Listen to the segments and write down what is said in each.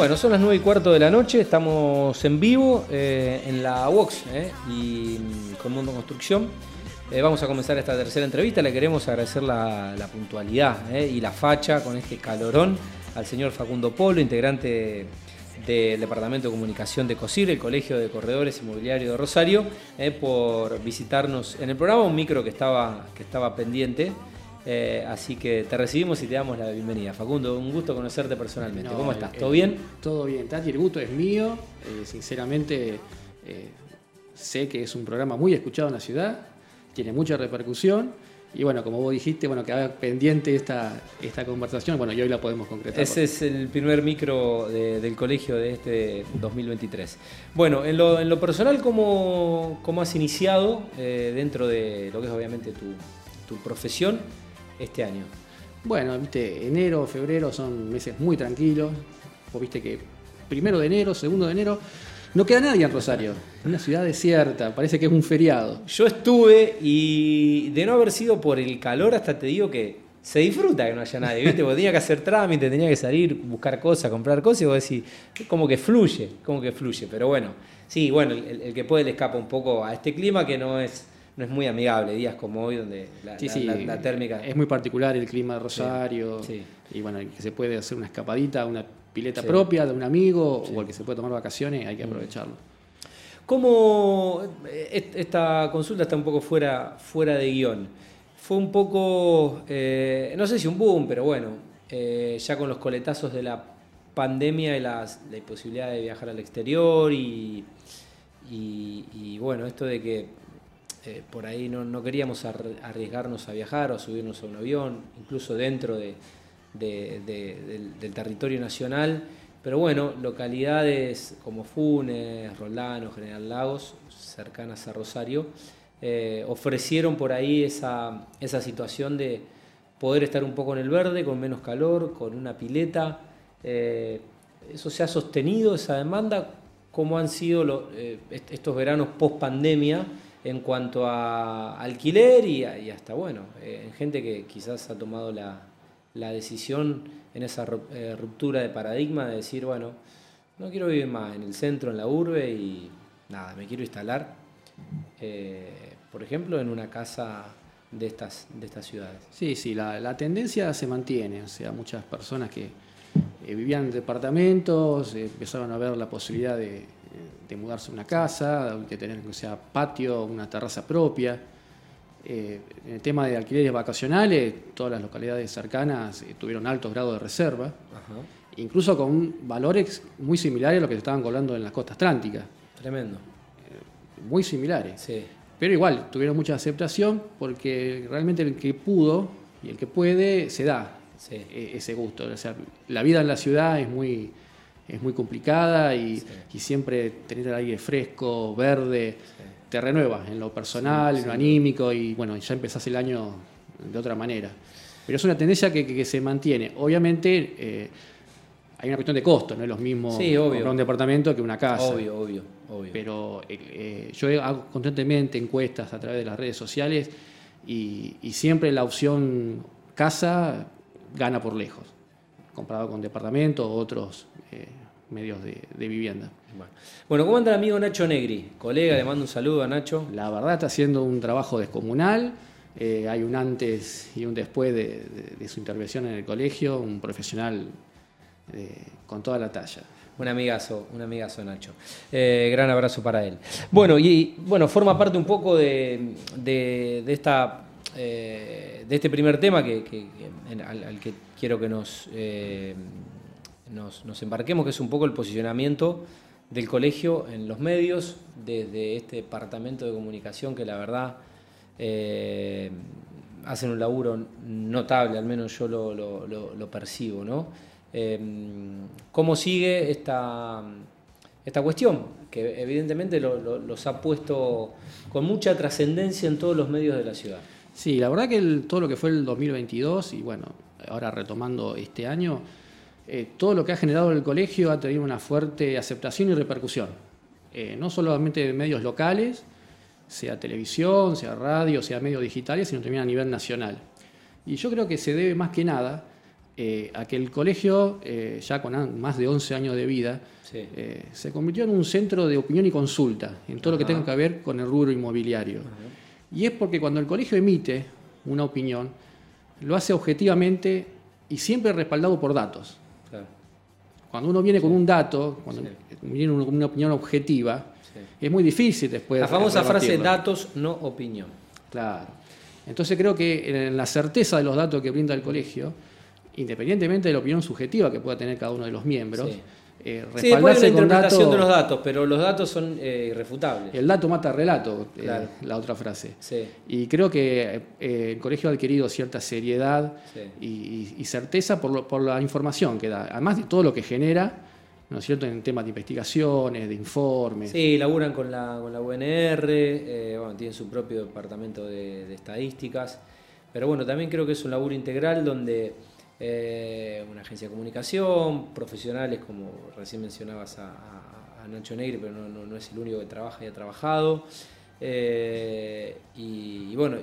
Bueno, son las 9 y cuarto de la noche, estamos en vivo eh, en la Vox eh, y mm, con Mundo Construcción. Eh, vamos a comenzar esta tercera entrevista, le queremos agradecer la, puntualidad y la facha con este calorón al señor Facundo Polo, integrante del Departamento de Comunicación de COSIR, el Colegio de Corredores Inmobiliarios de Rosario, por visitarnos en el programa, un micro que estaba, que estaba pendiente. Eh, así que te recibimos y te damos la bienvenida. Facundo, un gusto conocerte personalmente. ¿Cómo estás? ¿Todo bien? Todo bien, Tati, el gusto es mío. Eh, sinceramente, eh, sé que es un programa muy escuchado en la ciudad, tiene mucha repercusión. Y bueno, como vos dijiste, bueno, que haga pendiente esta, esta conversación, bueno, y hoy la podemos concretar. Ese es el primer micro del colegio de este 2023. Bueno, en lo, en lo personal, ¿cómo, ¿cómo, has iniciado dentro de lo que es obviamente tu, tu profesión? Este año? Bueno, viste, enero, febrero son meses muy tranquilos. Vos viste que primero de enero, segundo de enero, no queda nadie en Rosario. Una ciudad desierta, parece que es un feriado. Yo estuve y de no haber sido por el calor, hasta te digo que se disfruta que no haya nadie, ¿viste? Porque tenía que hacer trámite, tenía que salir, buscar cosas, comprar cosas, y vos decís, como que fluye, como que fluye. Pero bueno, sí, bueno, el, el que puede le escapa un poco a este clima que no es no es muy amigable, días como hoy donde la, térmica... Es muy particular el clima de Rosario y bueno, que se puede hacer una escapadita, una pileta propia de un amigo o el que se puede tomar vacaciones, hay que mm. aprovecharlo. ¿Cómo eh, esta consulta está un poco fuera, fuera de guion? Fue un poco, eh, no sé si un boom, pero bueno, eh, ya con los coletazos de la pandemia y las, la imposibilidad de viajar al exterior y, y bueno, esto de que eh, por ahí no, queríamos arriesgarnos a viajar o a subirnos a un avión, incluso dentro del, territorio nacional. Pero bueno, localidades como Funes, Roldán General Lagos, cercanas a Rosario, eh, ofrecieron por ahí esa, situación de poder estar un poco en el verde, con menos calor, con una pileta. Eh, eso se ha sostenido, esa demanda, cómo han sido estos veranos post pandemia en cuanto a alquiler y, hasta, bueno, eh, en gente que quizás ha tomado la, decisión en esa eh, ruptura de paradigma de decir, bueno, no quiero vivir más en el centro, en la urbe y nada, me quiero instalar, eh, por ejemplo, en una casa de estas, de estas ciudades. Sí, sí, la, tendencia se mantiene, o sea, muchas personas que vivían en departamentos empezaron a ver la posibilidad de de mudarse a una casa, de tener que sea patio, una terraza propia. Eh, en el tema de alquileres vacacionales, todas las localidades cercanas eh, tuvieron altos grados de reserva, incluso con valores muy similares a lo que se estaban cobrando en las costas atlánticas. Tremendo. Eh, muy similares. Sí. Pero igual, tuvieron mucha aceptación porque realmente el que pudo y el que puede se da ese gusto. O sea, la vida en la ciudad es muy, es muy complicada y, siempre tener el aire fresco, verde, te renueva en lo personal, en lo anímico y bueno, ya empezás el año de otra manera. Pero es una tendencia que, se mantiene. Obviamente eh, hay una cuestión de costo, no es lo mismo comprar un departamento que una casa. Obvio, obvio, obvio. Pero eh, eh, yo hago constantemente encuestas a través de las redes sociales y, y siempre la opción casa gana por lejos, comparado con departamento o otros medios de, vivienda. Bueno. ¿cómo anda el amigo Nacho Negri? Colega, le mando un saludo a Nacho. La verdad está haciendo un trabajo descomunal. Eh, hay un antes y un después de, su intervención en el colegio, un profesional eh, con toda la talla. Un amigazo, un amigazo Nacho. Eh, gran abrazo para él. Bueno, y bueno, forma parte un poco de, esta, de este primer tema que, al, que quiero que nos nos, embarquemos, que es un poco el posicionamiento del colegio en los medios, desde este departamento de comunicación que la verdad eh, hacen un laburo notable, al menos yo lo, percibo. ¿no? Em, ¿Cómo sigue esta, esta cuestión? Que evidentemente los ha puesto con mucha trascendencia en todos los medios de la ciudad. Sí, la verdad que todo lo que fue el 2022 y bueno, ahora retomando este año, eh, todo lo que ha generado el colegio ha tenido una fuerte aceptación y repercusión, eh, no solamente en medios locales, sea televisión, sea radio, sea medios digitales, sino también a nivel nacional. Y yo creo que se debe más que nada eh, a que el colegio, eh, ya con más de 11 años de vida, eh, se convirtió en un centro de opinión y consulta en todo lo que tenga que ver con el rubro inmobiliario. Y es porque cuando el colegio emite una opinión, lo hace objetivamente y siempre respaldado por datos. Cuando uno viene con un dato, cuando viene con una opinión objetiva, es muy difícil después. La famosa frase datos, no opinión. Claro. Entonces creo que en la certeza de los datos que brinda el colegio, independientemente de la opinión subjetiva que pueda tener cada uno de los miembros, eh, sí, después la interpretación de los datos, pero los datos son eh, irrefutables. El dato mata relato, eh, la otra frase. Y creo que el colegio ha adquirido cierta seriedad y, certeza por, por, la información que da, además de todo lo que genera, ¿no es cierto?, en temas de investigaciones, de informes. Sí, laburan con la, con la UNR, bueno, tienen su propio departamento de, de estadísticas, pero bueno, también creo que es un laburo integral donde eh, una agencia de comunicación, profesionales como recién mencionabas a, Nacho Negri, pero no, es el único que trabaja y ha trabajado. Eh, y, bueno,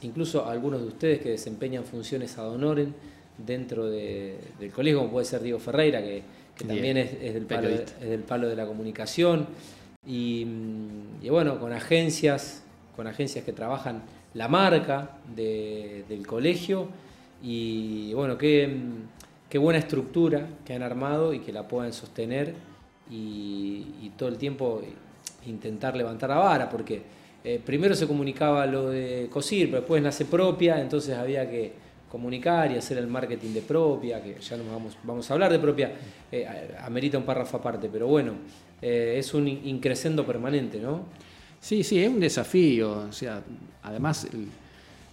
incluso algunos de ustedes que desempeñan funciones ad honorem dentro del colegio, como puede ser Diego Ferreira, que, también es, del palo de, del palo de la comunicación. Y, bueno, con agencias, con agencias que trabajan la marca del colegio y bueno, qué, buena estructura que han armado y que la puedan sostener y, todo el tiempo intentar levantar la vara, porque eh, primero se comunicaba lo de COSIR, pero después nace propia, entonces había que comunicar y hacer el marketing de propia, que ya nos vamos, vamos a hablar de propia, eh, amerita un párrafo aparte, pero bueno, eh, es un increscendo permanente, ¿no? Sí, sí, es un desafío, o sea, además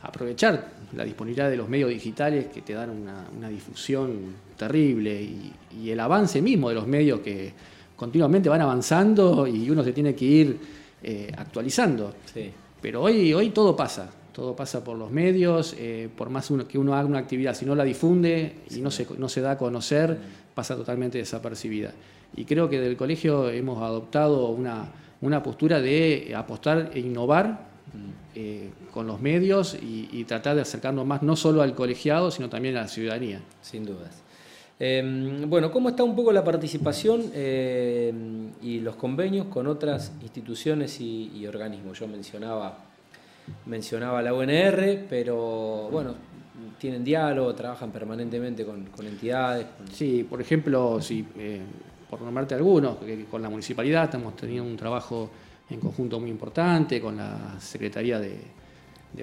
aprovechar la disponibilidad de los medios digitales que te dan una, difusión terrible y, el avance mismo de los medios que continuamente van avanzando y uno se tiene que ir eh, actualizando. Pero hoy, hoy todo pasa, todo pasa por los medios, eh, por más que uno haga una actividad, si no la difunde y no, se, no se da a conocer, pasa totalmente desapercibida. Y creo que del colegio hemos adoptado una, una postura de apostar e innovar eh, con los medios y, tratar de acercarnos más no solo al colegiado, sino también a la ciudadanía. Sin dudas. Em, bueno, ¿cómo está un poco la participación em, y los convenios con otras instituciones y, organismos? Yo mencionaba, mencionaba la UNR, pero bueno, tienen diálogo, trabajan permanentemente con, entidades. Sí, por ejemplo, si, eh, por nombrarte algunos, con la municipalidad estamos teniendo un trabajo en conjunto muy importante con la Secretaría de,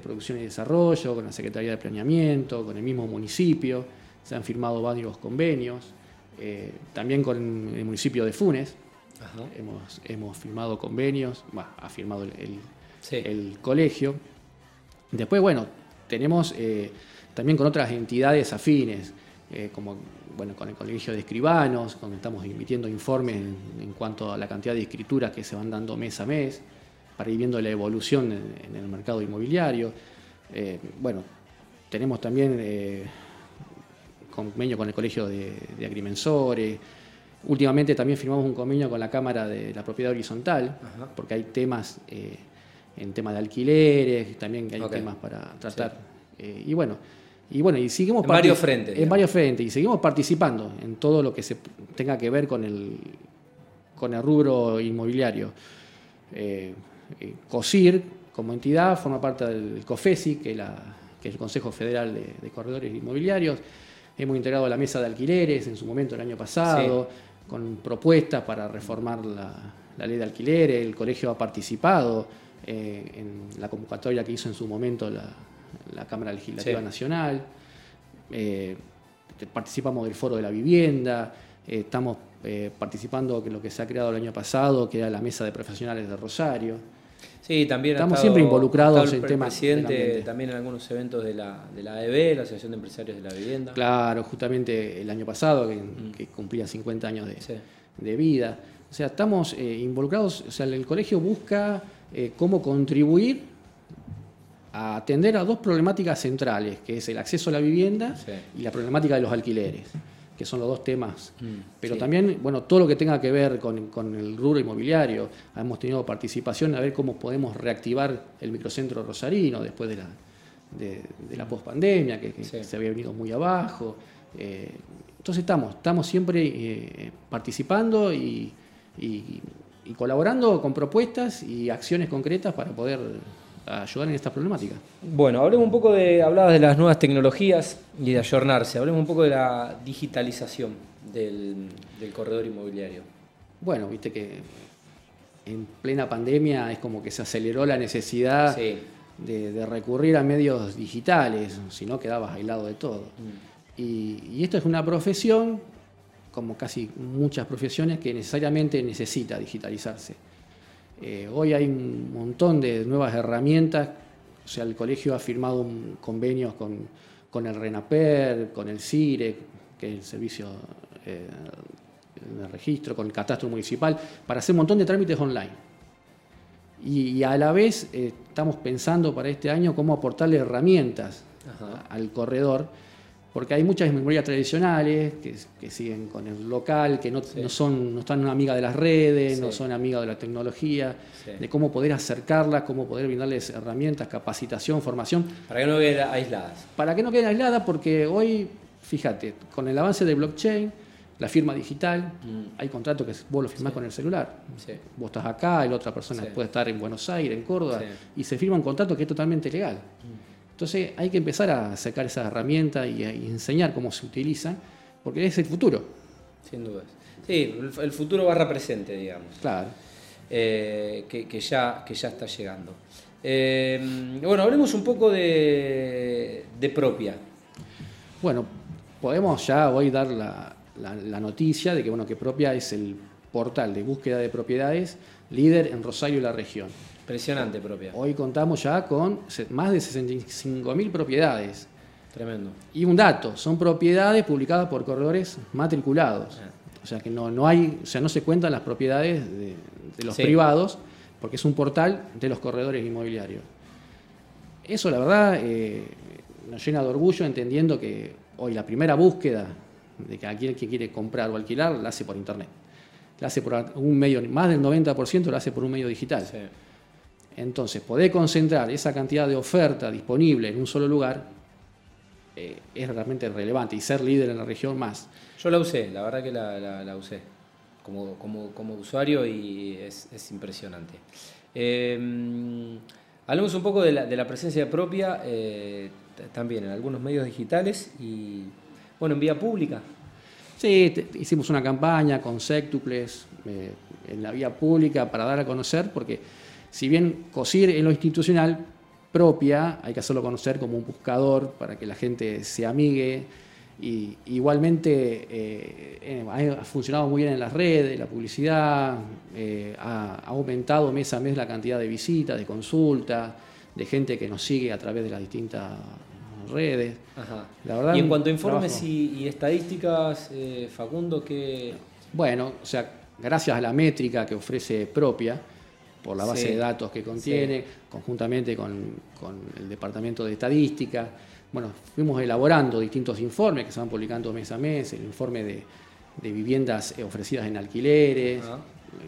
Producción y Desarrollo, con la Secretaría de Planeamiento, con el mismo municipio. Se han firmado varios convenios. Eh, también con el municipio de Funes. Hemos, firmado convenios, ha firmado el, colegio. Después, bueno, tenemos eh, también con otras entidades afines, eh, como bueno, con el Colegio de Escribanos, donde estamos emitiendo informes en, cuanto a la cantidad de escrituras que se van dando mes a mes, para ir viendo la evolución en, el mercado inmobiliario. Eh, bueno, tenemos también eh, convenio con el Colegio de, Agrimensores. Últimamente también firmamos un convenio con la Cámara de la Propiedad Horizontal, porque hay temas eh, en tema de alquileres, también hay temas para tratar. y bueno, y bueno, y seguimos en varios frentes. En varios frentes. Y seguimos participando en todo lo que se tenga que ver con el, con el rubro inmobiliario. Eh, eh, COSIR, como entidad, forma parte del COFESI, que, la, que es el Consejo Federal de, Corredores Inmobiliarios. Hemos integrado la mesa de alquileres en su momento el año pasado, con propuestas para reformar la, la, ley de alquileres. El colegio ha participado eh, en la convocatoria que hizo en su momento la, la Cámara Legislativa Nacional, eh, participamos del Foro de la Vivienda, eh, estamos eh, participando en lo que se ha creado el año pasado, que era la Mesa de Profesionales de Rosario. Sí, también estamos siempre involucrados en temas. presidente también en algunos eventos de la, de la AEB, la Asociación de Empresarios de la Vivienda. Claro, justamente el año pasado, que, mm. cumplía 50 años de, vida. O sea, estamos involucrados, o sea, el colegio busca cómo contribuir a atender a dos problemáticas centrales, que es el acceso a la vivienda y la problemática de los alquileres, que son los dos temas. Mm, Pero también, bueno, todo lo que tenga que ver con, el rubro inmobiliario. Hemos tenido participación a ver cómo podemos reactivar el microcentro rosarino después de la, de, la pospandemia, que, se había venido muy abajo. entonces estamos, estamos siempre participando y, y, colaborando con propuestas y acciones concretas para poder ayudar en esta problemática. Bueno, hablemos un poco de, hablabas de las nuevas tecnologías y de ayornarse, hablemos un poco de la digitalización del, corredor inmobiliario. Bueno, viste que en plena pandemia es como que se aceleró la necesidad de, recurrir a medios digitales, si no quedabas aislado de todo. Mm. y esto es una profesión como casi muchas profesiones, que necesariamente necesita digitalizarse. Eh, hoy hay un montón de nuevas herramientas, o sea, el colegio ha firmado convenios con, el RENAPER, con el CIRE, que es el servicio eh, de registro, con el catastro municipal, para hacer un montón de trámites online. Y, a la vez eh, estamos pensando para este año cómo aportarle herramientas al corredor porque hay muchas memorias tradicionales que, siguen con el local, que no, son, no están amigas de las redes, no son amigas de la tecnología, de cómo poder acercarlas, cómo poder brindarles herramientas, capacitación, formación. Para que no queden aisladas. Para que no queden aisladas, porque hoy, fíjate, con el avance de blockchain, la firma digital, mm. hay contratos que vos lo firmás con el celular. Vos estás acá, y la otra persona puede estar en Buenos Aires, en Córdoba, y se firma un contrato que es totalmente legal. Mm. Entonces hay que empezar a sacar esas herramientas y, enseñar cómo se utilizan, porque es el futuro. Sin duda. Sí, el futuro barra presente, digamos. Claro. Eh, que, ya, que ya está llegando. Eh, bueno, hablemos un poco de, propia. Bueno, podemos ya hoy dar la, la, noticia de que, bueno, que propia es el portal de búsqueda de propiedades líder en Rosario y la región. Impresionante propia. Hoy contamos ya con más de 65.000 propiedades. Tremendo. Y un dato, son propiedades publicadas por corredores matriculados. Ah. O sea que no, no hay, o sea, no se cuentan las propiedades de, los privados, porque es un portal de los corredores inmobiliarios. Eso la verdad eh, nos llena de orgullo entendiendo que hoy la primera búsqueda de que alguien que quiere comprar o alquilar la hace por internet. La hace por un medio, más del 90% la hace por un medio digital. Sí. Entonces, poder concentrar esa cantidad de oferta disponible en un solo lugar eh, es realmente relevante y ser líder en la región más. Yo la usé, la verdad que la, usé como, usuario y es, impresionante. Eh, hablemos un poco de la, presencia propia eh, también en algunos medios digitales y, bueno, en vía pública. Sí, hicimos una campaña con Sectuples en la vía pública para dar a conocer, porque si bien COSIR en lo institucional propia, hay que hacerlo conocer como un buscador para que la gente se amigue. Y igualmente eh, eh, ha funcionado muy bien en las redes, la publicidad, eh, ha, aumentado mes a mes la cantidad de visitas, de consultas, de gente que nos sigue a través de las distintas redes. y en cuanto a informes y, estadísticas, Facundo, ¿qué...? Bueno, o sea, gracias a la métrica que ofrece propia, por la base de datos que contiene, conjuntamente con, el Departamento de Estadística. Bueno, fuimos elaborando distintos informes que se van publicando mes a mes, el informe de, viviendas eh, ofrecidas en alquileres,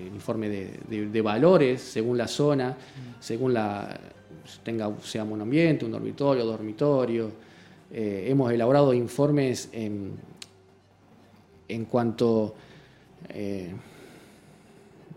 el informe de, valores según la zona, mm. según la tenga sea monoambiente, un dormitorio, dormitorio. Eh, hemos elaborado informes en, en cuanto eh,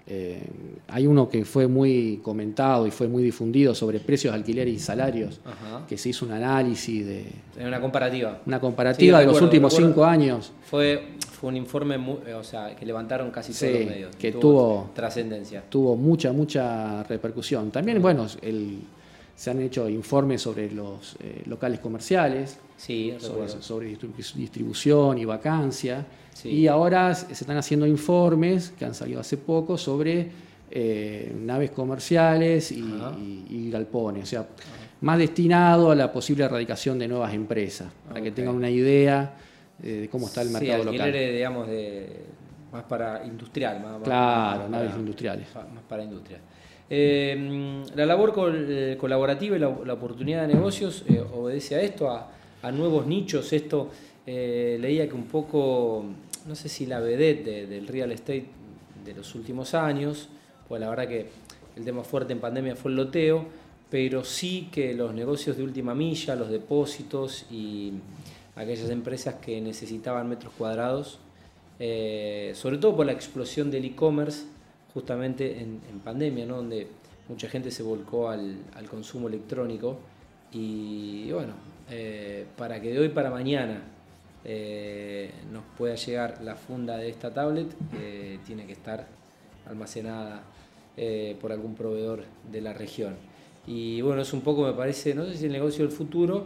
eh, hay uno que fue muy comentado y fue muy difundido sobre precios de alquileres y salarios, que se hizo un análisis de... Una comparativa. Una comparativa de los últimos cinco años. Fue, fue un informe o sea, que levantaron casi todos los medios. Que tuvo, trascendencia. Tuvo mucha, mucha repercusión. También, bueno, se han hecho informes sobre los eh, locales comerciales, sobre, sobre distribución y vacancia. Y ahora se están haciendo informes que han salido hace poco sobre eh, naves comerciales y, galpones, o sea, más destinado a la posible erradicación de nuevas empresas, para que tengan una idea de cómo está el mercado sí, local. digamos, de, más para industrial. Más, claro, naves industriales. Más para industria. Eh, la labor eh, colaborativa y la, oportunidad de negocios obedece a esto, a, nuevos nichos. Esto leía que un poco no sé si la vedette del real estate de los últimos años, pues la verdad que el tema fuerte en pandemia fue el loteo, pero sí que los negocios de última milla, los depósitos y aquellas empresas que necesitaban metros cuadrados, eh, sobre todo por la explosión del e-commerce, justamente en, pandemia, ¿no? donde mucha gente se volcó al, consumo electrónico. Y bueno, eh, para que de hoy para mañana eh, nos pueda llegar la funda de esta tablet, tiene que estar almacenada por algún proveedor de la región. Y bueno, es un poco, me parece, no sé si el negocio del futuro,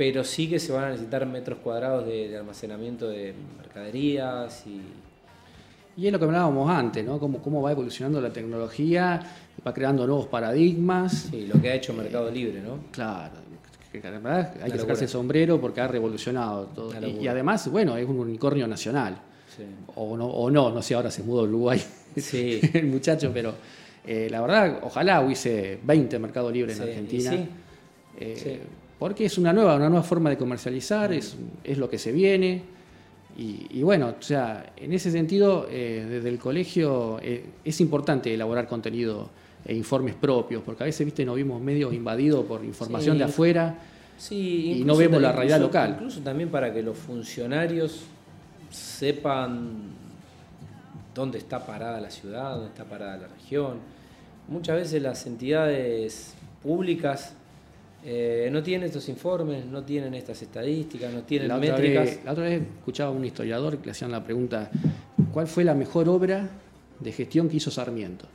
pero sí que se van a necesitar metros cuadrados de, almacenamiento de mercaderías y... Y es lo que hablábamos antes, ¿no? Cómo, cómo va evolucionando la tecnología, va creando nuevos paradigmas. Sí, lo que ha hecho Mercado Libre, ¿no? Claro, verdad hay que sacarse el sombrero porque ha revolucionado todo. Y, además, bueno, es un unicornio nacional. O, no, o no, no sé, ahora se mudó a Uruguay sí. el muchacho, pero eh, la verdad, ojalá hubiese 20 Mercado Libre en Argentina. Eh, sí porque es una nueva, una nueva forma de comercializar, es, es lo que se viene. Y, bueno, o sea, en ese sentido, eh, desde el colegio eh, es importante elaborar contenido e informes propios, porque a veces, viste, nos vimos medio invadidos por información de afuera y no vemos la realidad local. Incluso también para que los funcionarios sepan dónde está parada la ciudad, dónde está parada la región. Muchas veces las entidades públicas eh, no tienen estos informes, no tienen estas estadísticas, no tienen métricas. la otra vez escuchaba a un historiador que le hacían la pregunta, ¿cuál fue la mejor obra de gestión que hizo Sarmiento?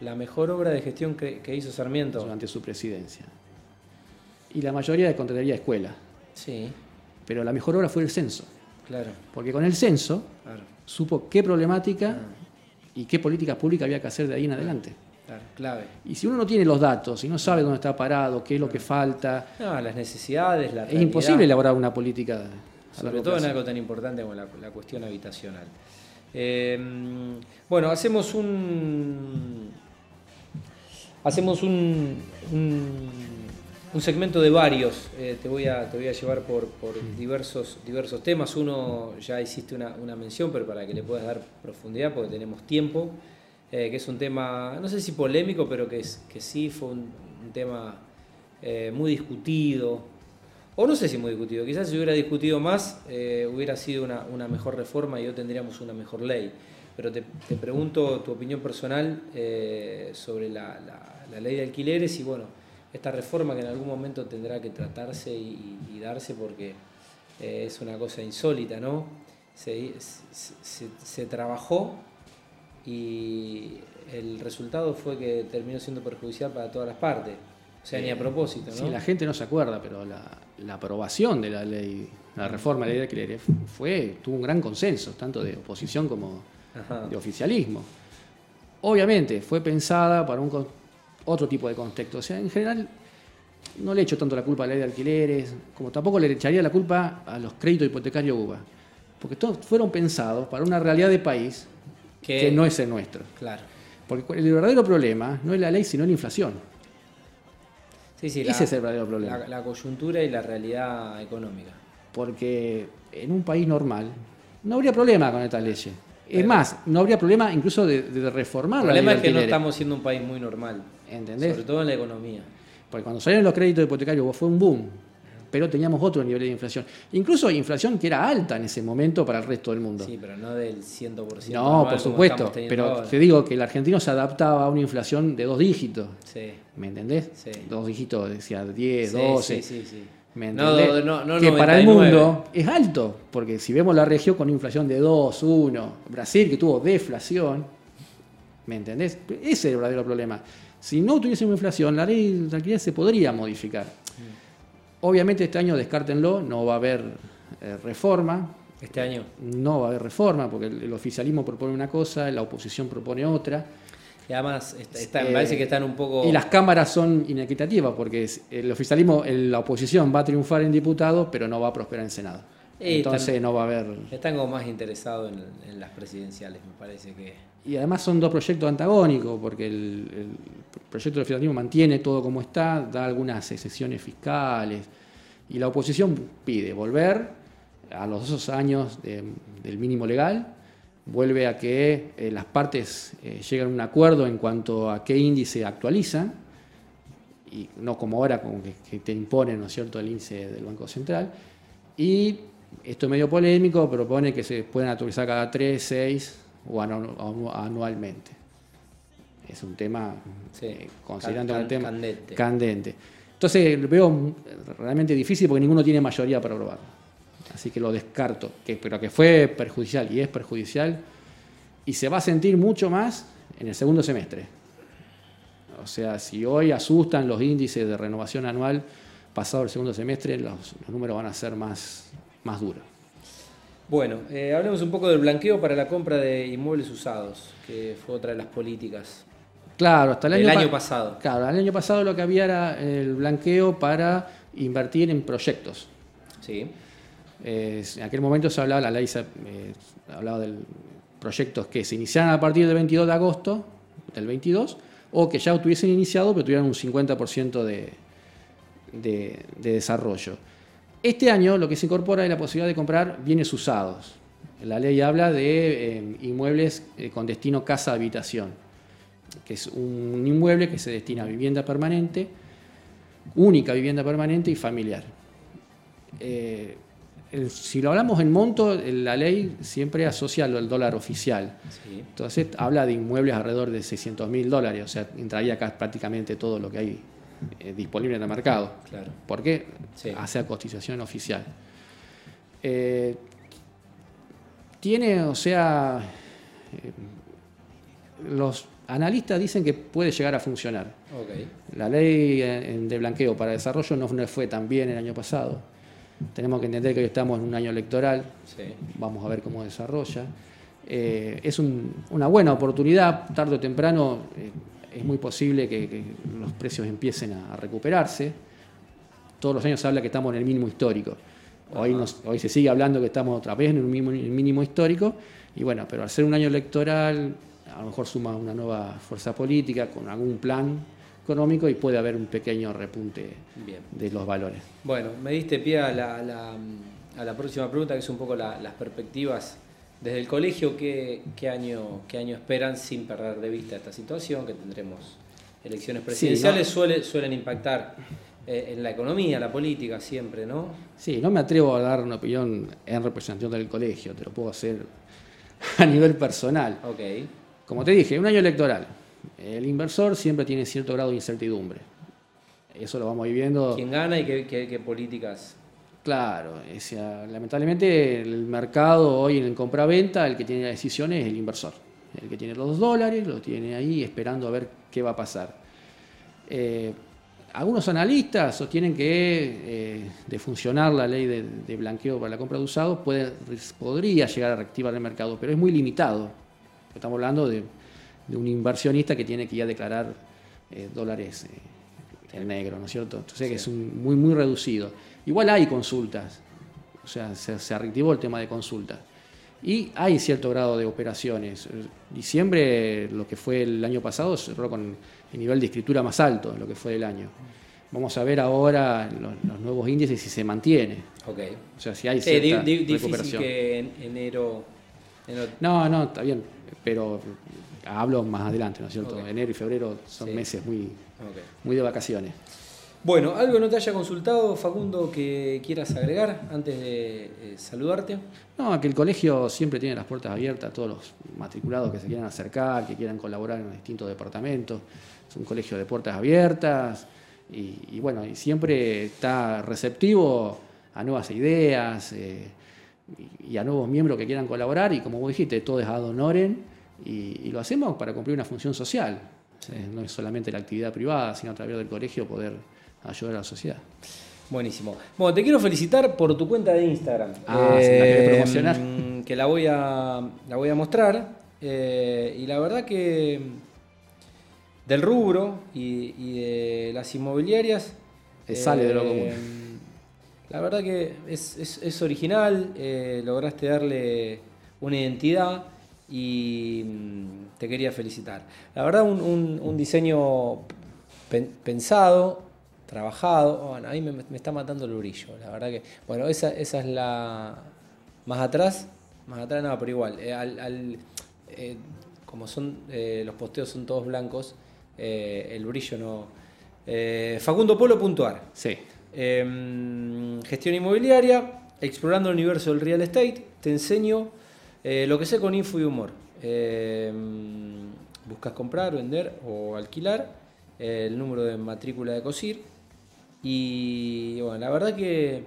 La mejor obra de gestión que, hizo Sarmiento. Durante su presidencia. Y la mayoría de contrataría escuela. Sí. Pero la mejor obra fue el censo. Claro. Porque con el censo supo qué problemática ah. y qué políticas públicas había que hacer de ahí en adelante clave. Y si uno no tiene los datos, y no sabe dónde está parado, qué es lo que falta. las necesidades, la Es imposible elaborar una política. Sobre todo en algo tan importante como la, cuestión habitacional. Eh, bueno, hacemos un. Hacemos un, un, segmento de varios. Eh, te, voy a, te voy a llevar por, diversos, diversos temas. Uno ya hiciste una, una mención, pero para que le puedas dar profundidad, porque tenemos tiempo. Eh, que es un tema, no sé si polémico, pero que, es, que sí fue un, tema eh, muy discutido, o no sé si muy discutido, quizás si hubiera discutido más eh, hubiera sido una, mejor reforma y hoy tendríamos una mejor ley. Pero te, pregunto tu opinión personal sobre la, ley de alquileres y bueno, esta reforma que en algún momento tendrá que tratarse y, darse porque es una cosa insólita, ¿no? se, se trabajó y el resultado fue que terminó siendo perjudicial para todas las partes. O sea, ni a propósito, ¿no? Sí, la gente no se acuerda, pero la, aprobación de la ley, la reforma de la ley de alquileres fue, tuvo un gran consenso, tanto de oposición como de oficialismo. Obviamente, fue pensada para un otro tipo de contexto. O sea, en general, no le echo tanto la culpa a la ley de alquileres, como tampoco le echaría la culpa a los créditos hipotecarios UBA. Porque todos fueron pensados para una realidad de país que, no es el nuestro. Claro. Porque el verdadero problema no es la ley, sino la inflación. Sí, sí, Ese es el verdadero problema. La, coyuntura y la realidad económica. Porque en un país normal no habría problema con esta ley. Es más, no habría problema incluso de, de reformar la ley. El problema es que no estamos siendo un país muy normal. ¿Entendés? Sobre todo en la economía. Porque cuando salieron los créditos hipotecarios fue un boom pero teníamos otro nivel de inflación. Incluso inflación que era alta en ese momento para el resto del mundo. Sí, pero no del 100%. No, por supuesto, pero te digo que el argentino se adaptaba a una inflación de dos dígitos. Sí. ¿Me entendés? Sí. Dos dígitos, decía 10, 12. Sí, sí, sí. ¿Me entendés? No, no, que para el mundo es alto, porque si vemos la región con inflación de 2, 1, Brasil que tuvo deflación, ¿me entendés? Ese es el verdadero problema. Si no tuviésemos inflación, la ley de alquiler se podría modificar. Obviamente este año descártenlo, no va a haber eh, reforma. ¿Este año? No va a haber reforma, porque el, oficialismo propone una cosa, la oposición propone otra. Y además, está, me parece que están un poco... Y las cámaras son inequitativas, porque el oficialismo, la oposición va a triunfar en diputados, pero no va a prosperar en Senado. Entonces no va a haber... Están como más interesados en, las presidenciales, me parece que... Y además son dos proyectos antagónicos, porque el, proyecto del oficialismo mantiene todo como está, da algunas excepciones fiscales, y la oposición pide volver a los dos años del mínimo legal, vuelve a que eh, las partes eh, lleguen a un acuerdo en cuanto a qué índice actualizan, y no como ahora, como que, te imponen, ¿no es cierto?, el índice del Banco Central. Y esto es medio polémico, propone que se puedan actualizar cada 3, 6 o anualmente. Es un tema, eh, considerando un tema candente. candente. Entonces lo veo realmente difícil porque ninguno tiene mayoría para aprobarlo. Así que lo descarto, que, pero que fue perjudicial y es perjudicial y se va a sentir mucho más en el segundo semestre. O sea, si hoy asustan los índices de renovación anual, pasado el segundo semestre los, números van a ser más, más duros. Bueno, eh, hablemos un poco del blanqueo para la compra de inmuebles usados, que fue otra de las políticas. Claro, hasta el año, pasado. Claro, el año pasado lo que había era el blanqueo para invertir en proyectos. Sí. en aquel momento se hablaba, la ley se, eh, hablaba de proyectos que se iniciaran a partir del 22 de agosto del 22 o que ya tuviesen iniciado pero tuvieran un 50% de, de, desarrollo. Este año lo que se incorpora es la posibilidad de comprar bienes usados. La ley habla de eh, inmuebles eh, con destino casa-habitación, que es un inmueble que se destina a vivienda permanente, única vivienda permanente y familiar. Eh, si lo hablamos en monto, la ley siempre asocia al dólar oficial. Entonces habla de inmuebles alrededor de 600 mil dólares, o sea, entraría acá prácticamente todo lo que hay eh, disponible en el mercado. Claro. Porque hace a cotización oficial. Eh, tiene, o sea, eh, los analistas dicen que puede llegar a funcionar. La ley de blanqueo para desarrollo no fue tan bien el año pasado. Tenemos que entender que hoy estamos en un año electoral. Vamos a ver cómo desarrolla. es una buena oportunidad, tarde o temprano es muy posible que, los precios empiecen a, recuperarse. Todos los años se habla que estamos en el mínimo histórico. Hoy, hoy se sigue hablando que estamos otra vez en el mínimo, mínimo histórico. Y bueno, pero al ser un año electoral, a lo mejor suma una nueva fuerza política con algún plan económico y puede haber un pequeño repunte de los valores. Bueno, me diste pie a la, a la, próxima pregunta, que es un poco las perspectivas desde el colegio, ¿qué, año, ¿qué año esperan sin perder de vista esta situación? Que tendremos elecciones presidenciales, suelen impactar eh, en la economía, la política siempre, ¿no? Sí, no me atrevo a dar una opinión en representación del colegio, te lo puedo hacer a nivel personal. Ok. Como te dije, un año electoral. El inversor siempre tiene cierto grado de incertidumbre. Eso lo vamos viviendo. ¿Quién gana y qué políticas Claro, lamentablemente el mercado hoy en compra-venta, el que tiene la decisión es el inversor. El que tiene los dólares, lo tiene ahí esperando a ver qué va a pasar. Eh, algunos analistas sostienen que eh, de funcionar la ley de, blanqueo para la compra de usados podría llegar a reactivar el mercado, pero es muy limitado. Estamos hablando de, un inversionista que tiene que ya declarar eh, dólares en negro, ¿no es cierto? Entonces que es muy, muy reducido. Igual hay consultas, o sea, se, reactivó el tema de consultas. Y hay cierto grado de operaciones. Diciembre, lo que fue el año pasado, cerró con el nivel de escritura más alto, lo que fue el año. Vamos a ver ahora los, nuevos índices si se mantiene. Ok. O sea, si hay cierta difícil que en enero, No, no, está bien, pero hablo más adelante, ¿no es cierto? Enero y febrero son meses muy, muy de vacaciones. Bueno, algo no te haya consultado, Facundo, que quieras agregar antes de eh, saludarte. No, que el colegio siempre tiene las puertas abiertas a todos los matriculados que se quieran acercar, que quieran colaborar en los distintos departamentos. Es un colegio de puertas abiertas y, bueno, y siempre está receptivo a nuevas ideas eh, y, a nuevos miembros que quieran colaborar y como vos dijiste, todo es ad honorem y, lo hacemos para cumplir una función social. no es solamente la actividad privada, sino a través del colegio poder ayudar a la sociedad. Buenísimo. Bueno, te quiero felicitar por tu cuenta de Instagram. Ah, eh, Que la voy a, la voy a mostrar. Eh, y la verdad que del rubro y, de las inmobiliarias. sale de lo común. Eh, la verdad que es, original, lograste darle una identidad y mm, te quería felicitar. La verdad, un, diseño pensado, trabajado. Bueno, ahí me, me, está matando el brillo, la verdad que. Bueno, esa, esa es la. Más atrás, más atrás nada, pero igual. Eh, al, eh, como son eh, los posteos son todos blancos, el brillo no, Facundo Polo.ar. Sí. Em, gestión inmobiliaria, explorando el universo del real estate. Te enseño lo que sé con info y humor. Em, buscas comprar, vender o alquilar. el número de matrícula de COSIR. Y bueno, la verdad que,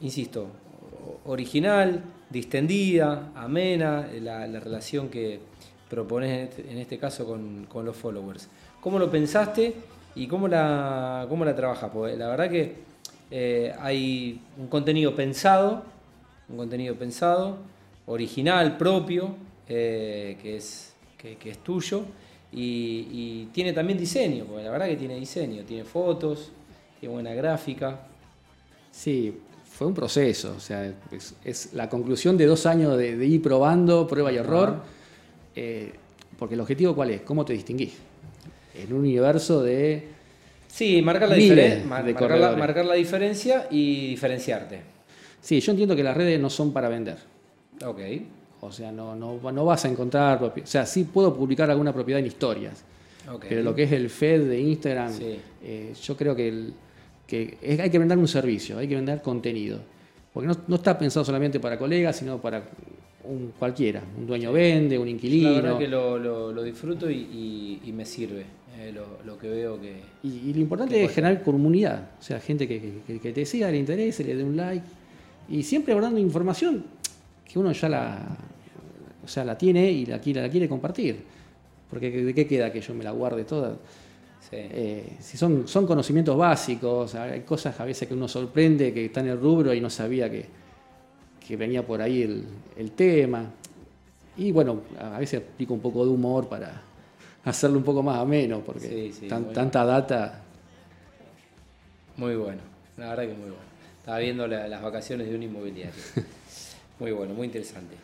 insisto, original, distendida, amena, la, relación que propones en este, caso con, los followers. ¿Cómo lo pensaste y cómo la, cómo la trabajas? Porque la verdad que eh, hay un contenido pensado, un contenido pensado, original, propio, eh, que, es, que, es tuyo, y, y, tiene también diseño, porque la verdad que tiene diseño, tiene fotos, tiene buena gráfica. Sí, fue un proceso, o sea, es, la conclusión de dos años de, ir probando, prueba y error, eh, porque el objetivo cuál es, cómo te distinguís en un universo de... Sí, marcar la, marcar, la, diferencia y diferenciarte. Sí, yo entiendo que las redes no son para vender. Ok. O sea, no, no, no vas a encontrar... O sea, sí puedo publicar alguna propiedad en historias. Pero lo que es el Fed de Instagram, eh, yo creo que el, que hay que vender un servicio, hay que vender contenido. Porque no, está pensado solamente para colegas, sino para un cualquiera. Un dueño vende, un inquilino. La verdad que lo, disfruto y, me sirve eh, lo, que veo que. Y, lo importante es generar comunidad. O sea, gente que, te siga, le interese, le dé un like. Y siempre hablando información que uno ya la, o sea, la tiene y la, la quiere compartir. Porque ¿de qué queda que yo me la guarde toda? Eh, si son, son conocimientos básicos, hay cosas a veces que uno sorprende que está en el rubro y no sabía que, que venía por ahí el, tema. Y bueno, a veces aplico un poco de humor para hacerlo un poco más ameno, porque tanta data. Muy bueno, la verdad que muy bueno. Estaba viendo las vacaciones de un inmobiliario. muy bueno, muy interesante.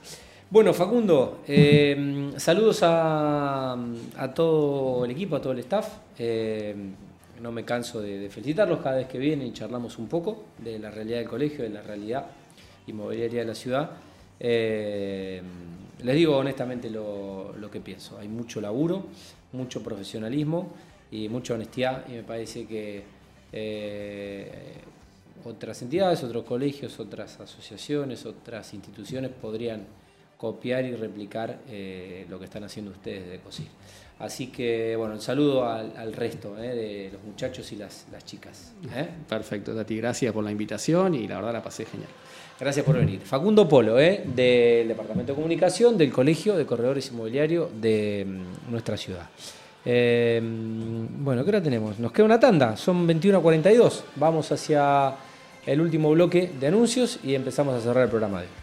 Bueno, Facundo, eh, saludos a, todo el equipo, a todo el staff. Eh, no me canso de, felicitarlos cada vez que vienen y charlamos un poco de la realidad del colegio, de la realidad inmobiliaria de la ciudad. Eh, les digo honestamente lo, que pienso. Hay mucho laburo, mucho profesionalismo y mucha honestidad y me parece que otras entidades, otros colegios, otras asociaciones, otras instituciones podrían copiar y replicar eh, lo que están haciendo ustedes de COSIR. Así que, bueno, un saludo al, resto eh, de los muchachos y las, chicas. Eh. Perfecto, Tati, gracias por la invitación y la verdad la pasé genial. Gracias por venir. Facundo Polo, del Departamento de Comunicación del Colegio de Corredores Inmobiliarios de mm, nuestra ciudad. bueno, ¿qué hora tenemos? Nos queda una tanda, son 21.42. Vamos hacia el último bloque de anuncios y empezamos a cerrar el programa de hoy.